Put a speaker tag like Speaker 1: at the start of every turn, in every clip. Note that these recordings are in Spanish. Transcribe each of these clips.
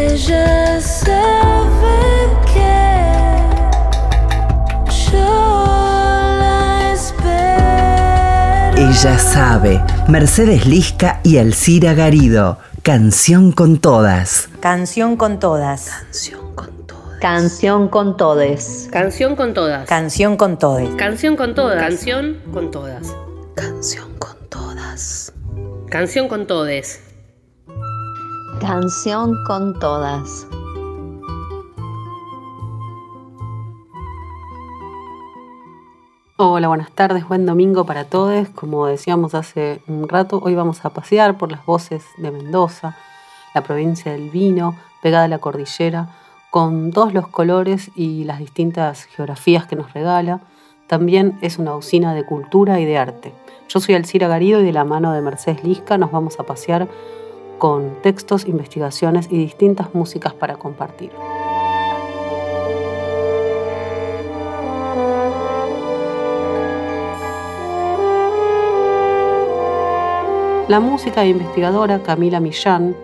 Speaker 1: Ella sabe que yo la espero.
Speaker 2: Ella sabe. Mercedes Lisca y Alcira Garido. Canción con todas.
Speaker 3: Canción con todas.
Speaker 2: Canción con todas.
Speaker 4: Canción con todes.
Speaker 5: Canción con todas.
Speaker 3: Canción con todes.
Speaker 5: Canción con todas. Canción con todas.
Speaker 2: Canción con todas.
Speaker 5: Canción con todes.
Speaker 4: Canción con todas.
Speaker 6: Hola, buenas tardes, buen domingo para todos. Como decíamos hace un rato, hoy vamos a pasear por las voces de Mendoza, la provincia del vino, pegada a la cordillera, con todos los colores y las distintas geografías que nos regala. También es una usina de cultura y de arte. Yo soy Alcira Garido y de la mano de Mercedes Lisca nos vamos a pasear con textos, investigaciones y distintas músicas para compartir. La música investigadora Camila Millán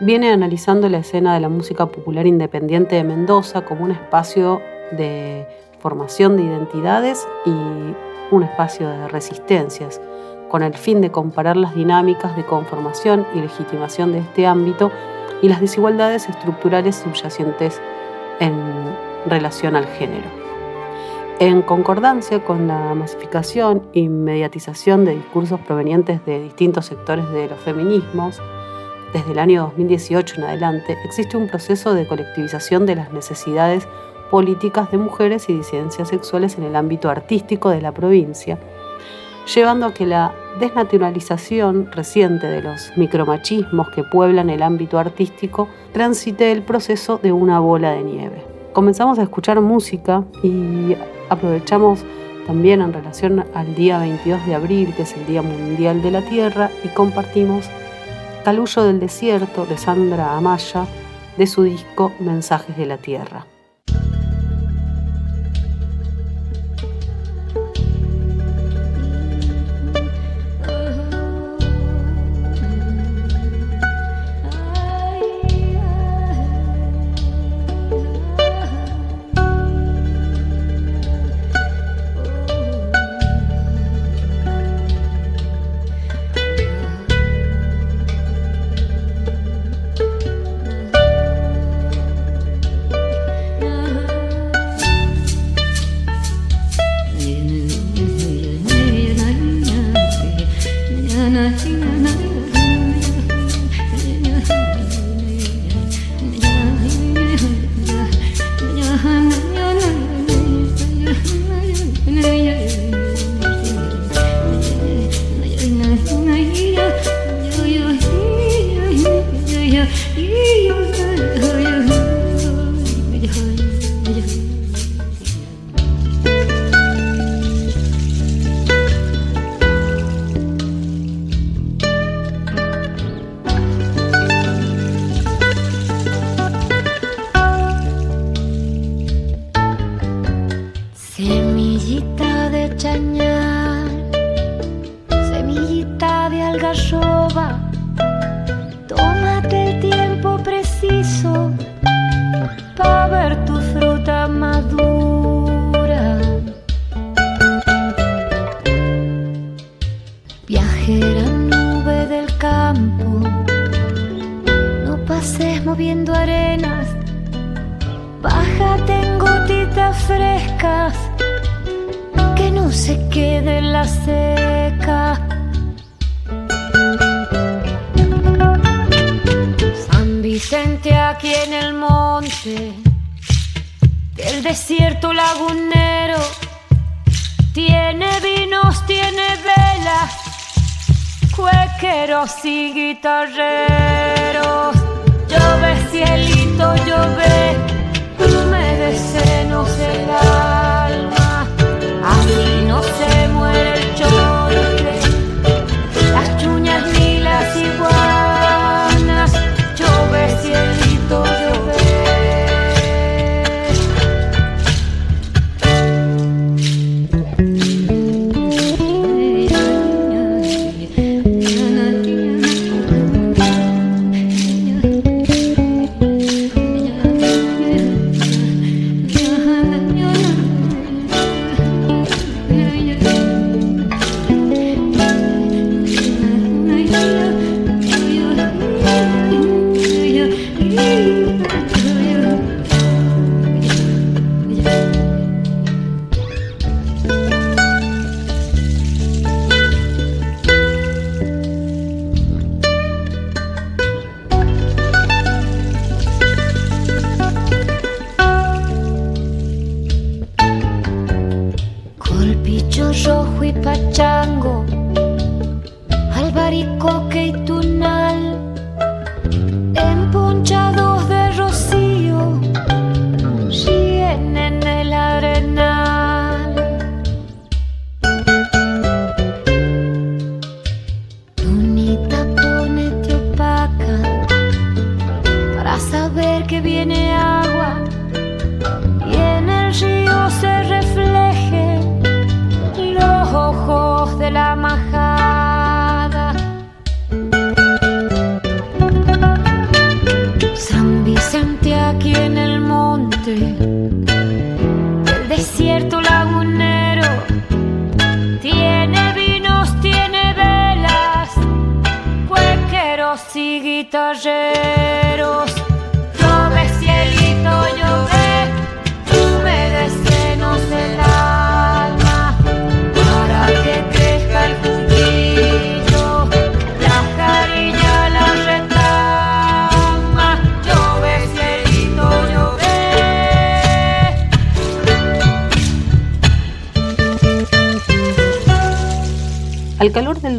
Speaker 6: viene analizando la escena de la música popular independiente de Mendoza como un espacio de formación de identidades y un espacio de resistencias, con el fin de comparar las dinámicas de conformación y legitimación de este ámbito y las desigualdades estructurales subyacentes en relación al género. En concordancia con la masificación y mediatización de discursos provenientes de distintos sectores de los feminismos, desde el año 2018 en adelante existe un proceso de colectivización de las necesidades políticas de mujeres y disidencias sexuales en el ámbito artístico de la provincia, llevando a que la desnaturalización reciente de los micromachismos que pueblan el ámbito artístico transite el proceso de una bola de nieve. Comenzamos a escuchar música y aprovechamos también en relación al día 22 de abril, que es el Día Mundial de la Tierra, y compartimos Calullo del Desierto de Sandra Amaya de su disco Mensajes de la Tierra.
Speaker 1: Semillita de chañar, semillita de algarroba, tómate el tiempo preciso para ver tu fruta madura. Viajera nube del campo, no pases moviendo arenas, bájate en gotitas frescas se quede la seca. San Vicente aquí en el monte, del desierto lagunero, tiene vinos, tiene velas, cuequeros y guitarreros.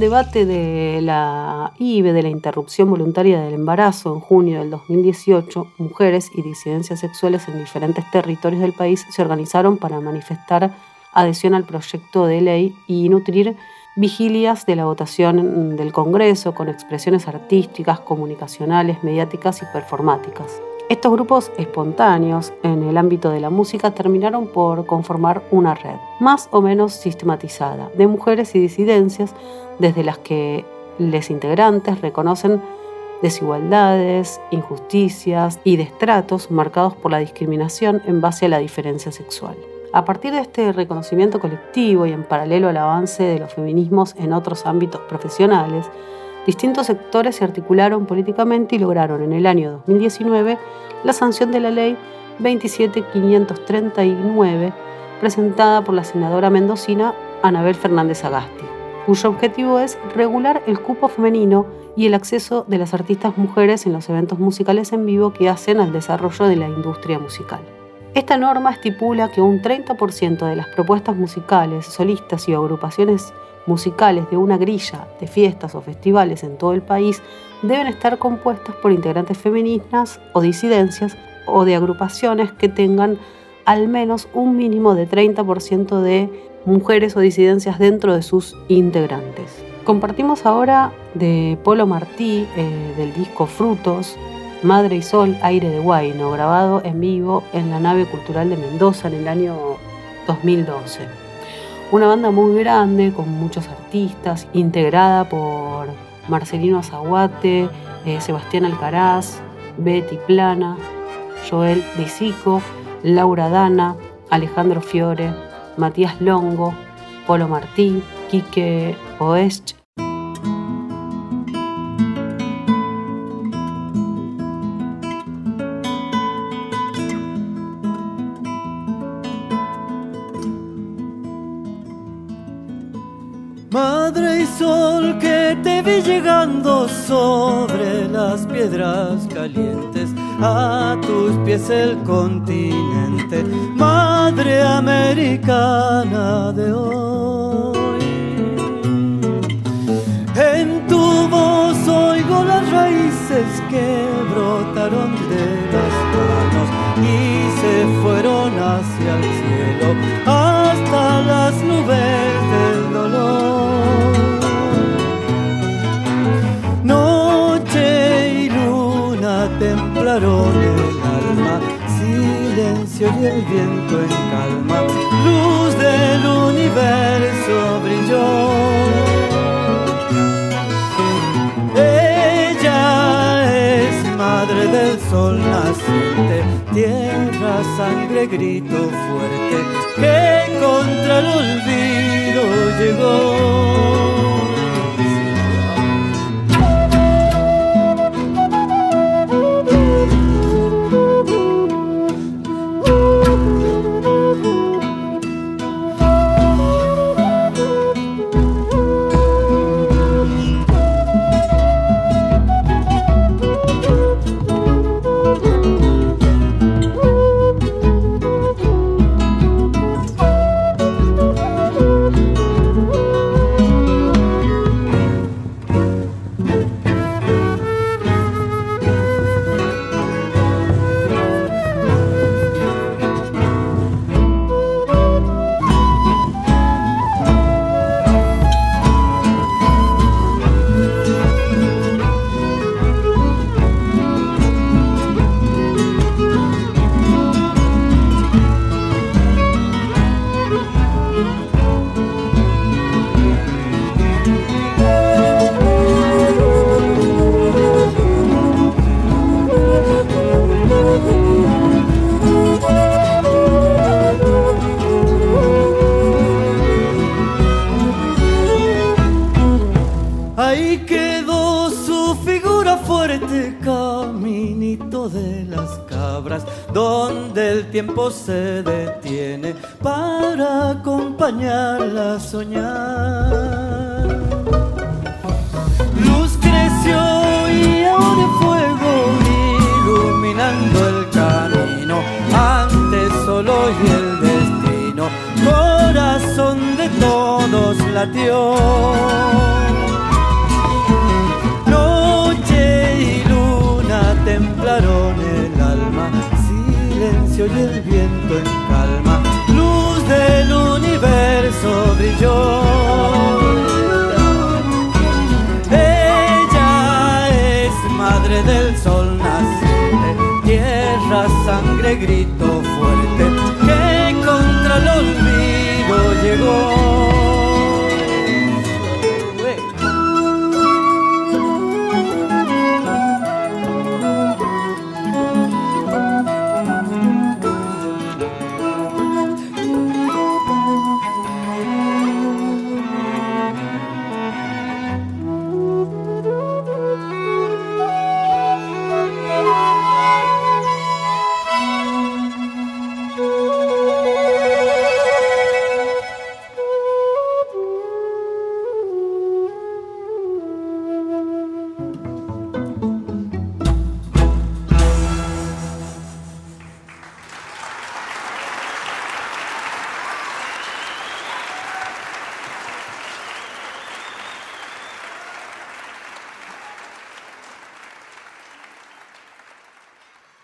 Speaker 6: Debate de la IBE, de la interrupción voluntaria del embarazo, en junio del 2018, mujeres y disidencias sexuales en diferentes territorios del país se organizaron para manifestar adhesión al proyecto de ley y nutrir vigilias de la votación del Congreso con expresiones artísticas, comunicacionales, mediáticas y performáticas. Estos grupos espontáneos en el ámbito de la música terminaron por conformar una red, más o menos sistematizada, de mujeres y disidencias desde las que los integrantes reconocen desigualdades, injusticias y destratos marcados por la discriminación en base a la diferencia sexual. A partir de este reconocimiento colectivo y en paralelo al avance de los feminismos en otros ámbitos profesionales, distintos sectores se articularon políticamente y lograron en el año 2019 la sanción de la ley 27539 presentada por la senadora mendocina Anabel Fernández Agasti, cuyo objetivo es regular el cupo femenino y el acceso de las artistas mujeres en los eventos musicales en vivo que hacen al desarrollo de la industria musical. Esta norma estipula que un 30% de las propuestas musicales, solistas y agrupaciones musicales de una grilla de fiestas o festivales en todo el país deben estar compuestas por integrantes femeninas o disidencias o de agrupaciones que tengan al menos un mínimo de 30% de mujeres o disidencias dentro de sus integrantes. Compartimos ahora de Polo Martí, eh, del disco Frutos, Madre y Sol, Aire de Guayno, grabado en vivo en la nave cultural de Mendoza en el año 2012. Una banda muy grande, con muchos artistas, integrada por Marcelino Azaguate, eh, Sebastián Alcaraz, Betty Plana, Joel Disico, Laura Dana, Alejandro Fiore, Matías Longo, Polo Martí, Quique Oest,
Speaker 7: te vi llegando sobre las piedras calientes, a tus pies el continente, Madre americana de hoy. Templaron el alma, silencio y el viento en calma, luz del universo brilló. Ella es madre del sol naciente, tierra, sangre, grito fuerte, que contra el olvido llegó. Todos latió. el alma, silencio y el viento en calma, luz del universo brilló. Ella es madre del sol naciente, tierra, sangre, grito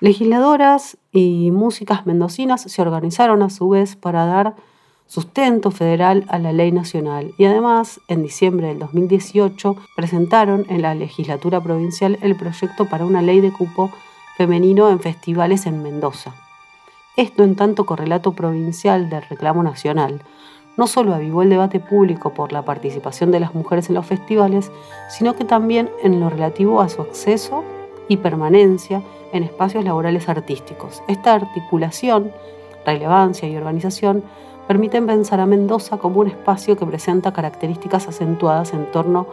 Speaker 6: Legisladoras y músicas mendocinas se organizaron a su vez para dar sustento federal a la ley nacional y además en diciembre del 2018 presentaron en la legislatura provincial el proyecto para una ley de cupo femenino en festivales en Mendoza. Esto en tanto correlato provincial del reclamo nacional no solo avivó el debate público por la participación de las mujeres en los festivales, sino que también en lo relativo a su acceso y permanencia en espacios laborales artísticos. Esta articulación, relevancia y organización permiten pensar a Mendoza como un espacio que presenta características acentuadas en torno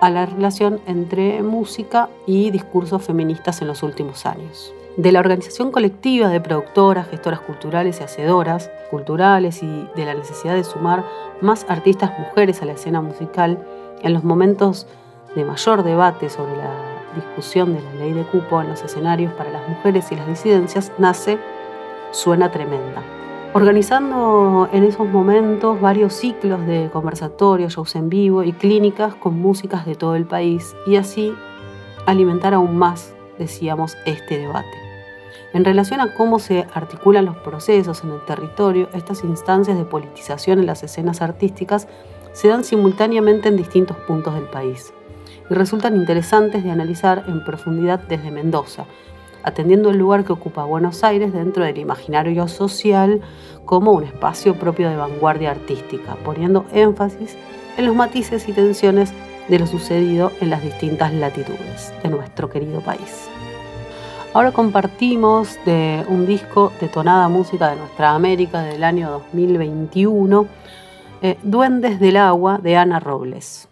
Speaker 6: a la relación entre música y discursos feministas en los últimos años. De la organización colectiva de productoras, gestoras culturales y hacedoras culturales y de la necesidad de sumar más artistas mujeres a la escena musical en los momentos de mayor debate sobre la discusión de la ley de cupo en los escenarios para las mujeres y las disidencias nace Suena Tremenda. Organizando en esos momentos varios ciclos de conversatorios, shows en vivo y clínicas con músicas de todo el país y así alimentar aún más, decíamos, este debate. En relación a cómo se articulan los procesos en el territorio, estas instancias de politización en las escenas artísticas se dan simultáneamente en distintos puntos del país y resultan interesantes de analizar en profundidad desde Mendoza, atendiendo el lugar que ocupa Buenos Aires dentro del imaginario social como un espacio propio de vanguardia artística, poniendo énfasis en los matices y tensiones de lo sucedido en las distintas latitudes de nuestro querido país. Ahora compartimos de un disco de tonada música de nuestra América del año 2021, eh, Duendes del Agua de Ana Robles.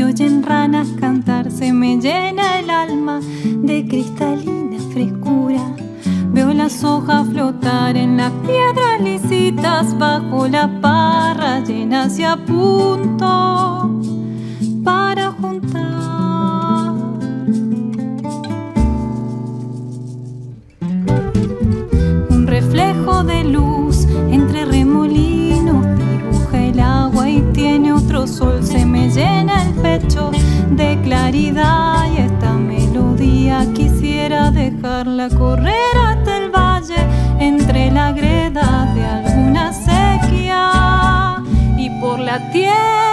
Speaker 8: Se oyen ranas cantar, se me llena el alma de cristalina frescura. Veo las hojas flotar en las piedras lisitas bajo la parra llena hacia punto de claridad y esta melodía quisiera dejarla correr hasta el valle entre la greda de alguna sequía y por la tierra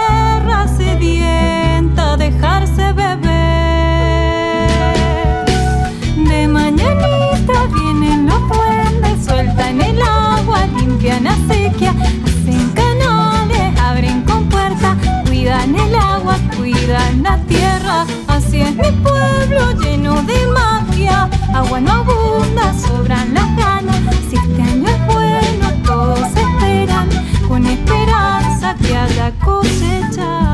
Speaker 8: la tierra, así es mi pueblo lleno de magia. Agua no abunda, sobran las ganas. Si este año es bueno, todos esperan con esperanza que haya cosecha.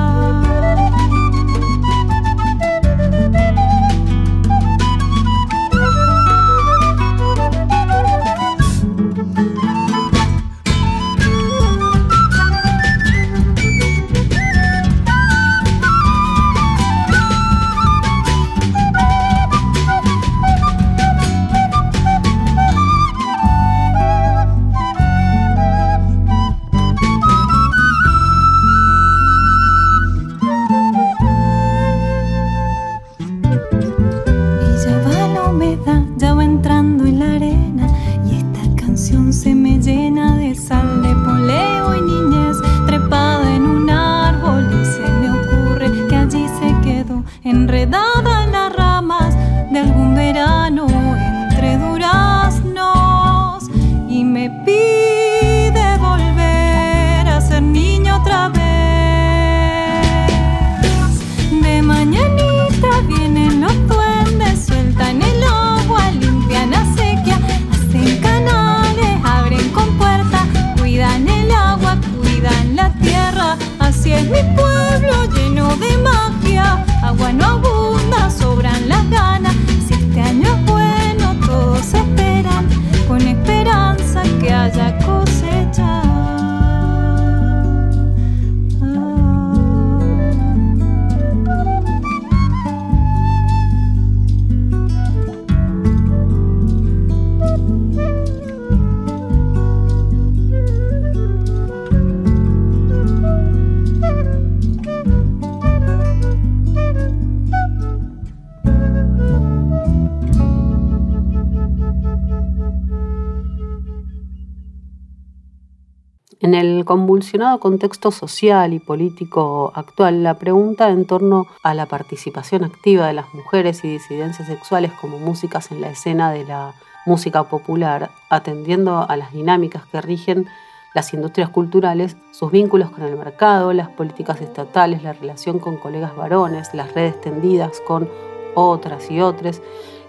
Speaker 6: En el convulsionado contexto social y político actual, la pregunta en torno a la participación activa de las mujeres y disidencias sexuales como músicas en la escena de la música popular, atendiendo a las dinámicas que rigen las industrias culturales, sus vínculos con el mercado, las políticas estatales, la relación con colegas varones, las redes tendidas con otras y otras,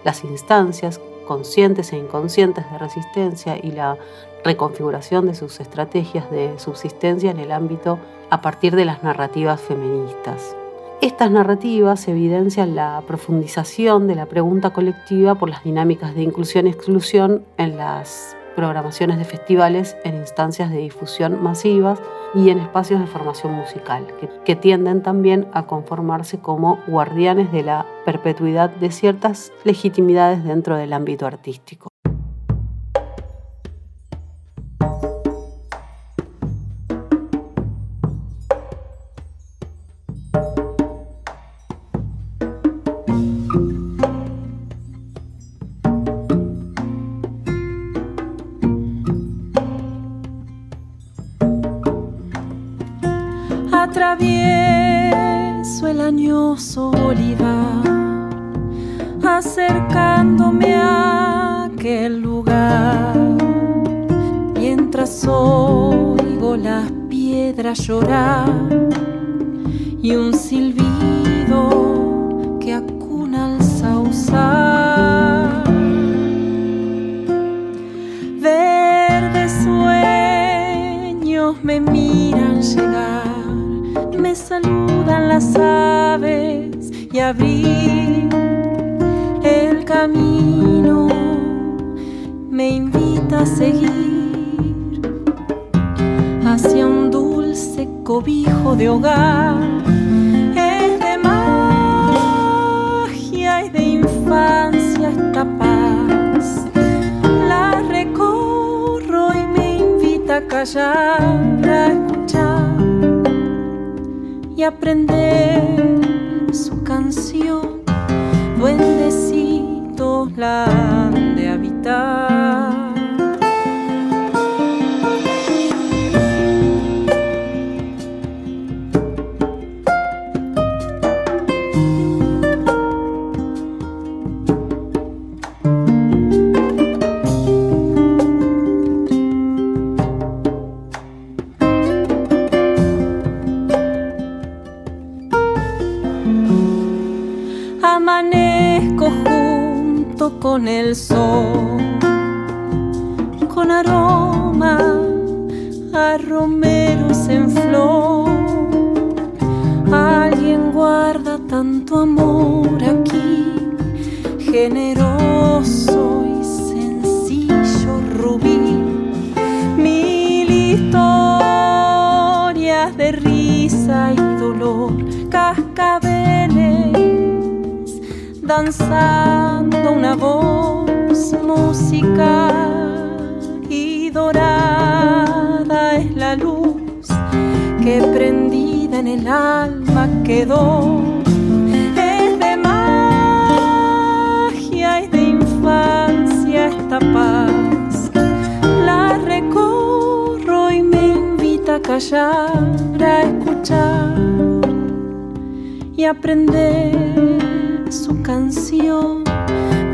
Speaker 6: las instancias conscientes e inconscientes de resistencia y la reconfiguración de sus estrategias de subsistencia en el ámbito a partir de las narrativas feministas. Estas narrativas evidencian la profundización de la pregunta colectiva por las dinámicas de inclusión y exclusión en las programaciones de festivales, en instancias de difusión masivas y en espacios de formación musical, que, que, tienden también a conformarse como guardianes de la perpetuidad de ciertas legitimidades dentro del ámbito artístico.
Speaker 9: Me miran llegar me saludan las aves y abrir el camino me invita a seguir hacia un dulce cobijo de hogar. Invita a callar, y aprender su canción. Duendecitos la han de habitar. En el alma quedó. Es de magia y de infancia esta paz. La recorro y me invita a callar, a escuchar y aprender su canción,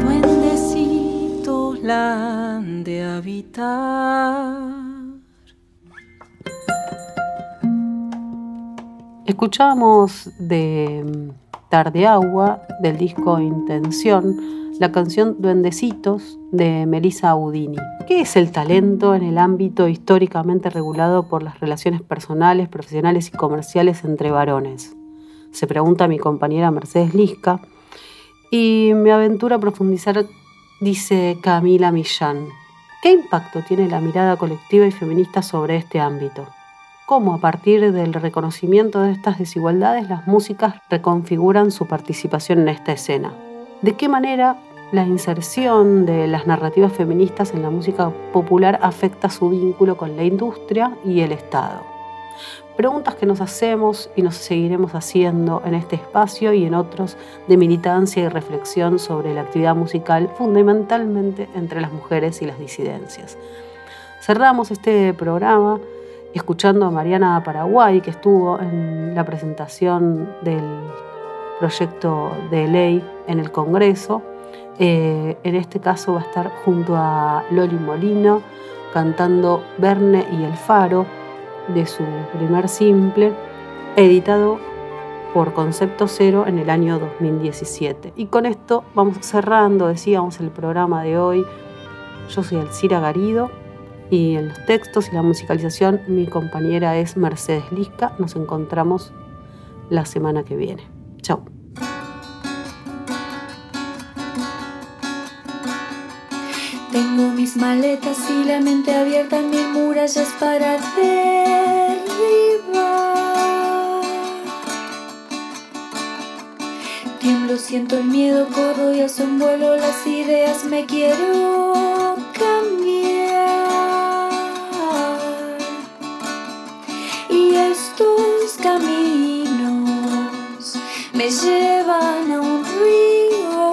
Speaker 9: duendecitos la han de habitar.
Speaker 6: Escuchamos de Tarde Agua del disco Intención la canción Duendecitos de Melissa Udini. ¿Qué es el talento en el ámbito históricamente regulado por las relaciones personales, profesionales y comerciales entre varones? Se pregunta mi compañera Mercedes Lisca, y me aventura a profundizar, dice Camila Millán. ¿Qué impacto tiene la mirada colectiva y feminista sobre este ámbito? ¿Cómo a partir del reconocimiento de estas desigualdades las músicas reconfiguran su participación en esta escena? ¿De qué manera la inserción de las narrativas feministas en la música popular afecta su vínculo con la industria y el Estado? Preguntas que nos hacemos y nos seguiremos haciendo en este espacio y en otros de militancia y reflexión sobre la actividad musical, fundamentalmente entre las mujeres y las disidencias. Cerramos este programa escuchando a Mariana Paraguay, que estuvo en la presentación del proyecto de ley en el Congreso. Eh, en este caso va a estar junto a Loli Molino cantando Verne y el Faro de su primer simple, editado por Concepto Cero en el año 2017. Y con esto vamos cerrando, decíamos, el programa de hoy. Yo soy Alcira Garido y en los textos y la musicalización mi compañera es Mercedes Lisca. Nos encontramos la semana que viene. Chao.
Speaker 1: Tengo mis maletas y la mente abierta mil murallas para derribar. Tiemblo, siento el miedo, corro y hace un vuelo las ideas, me quiero me llevan a un río.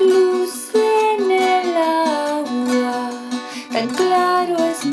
Speaker 1: Luz en el agua, tan claro es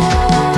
Speaker 1: Oh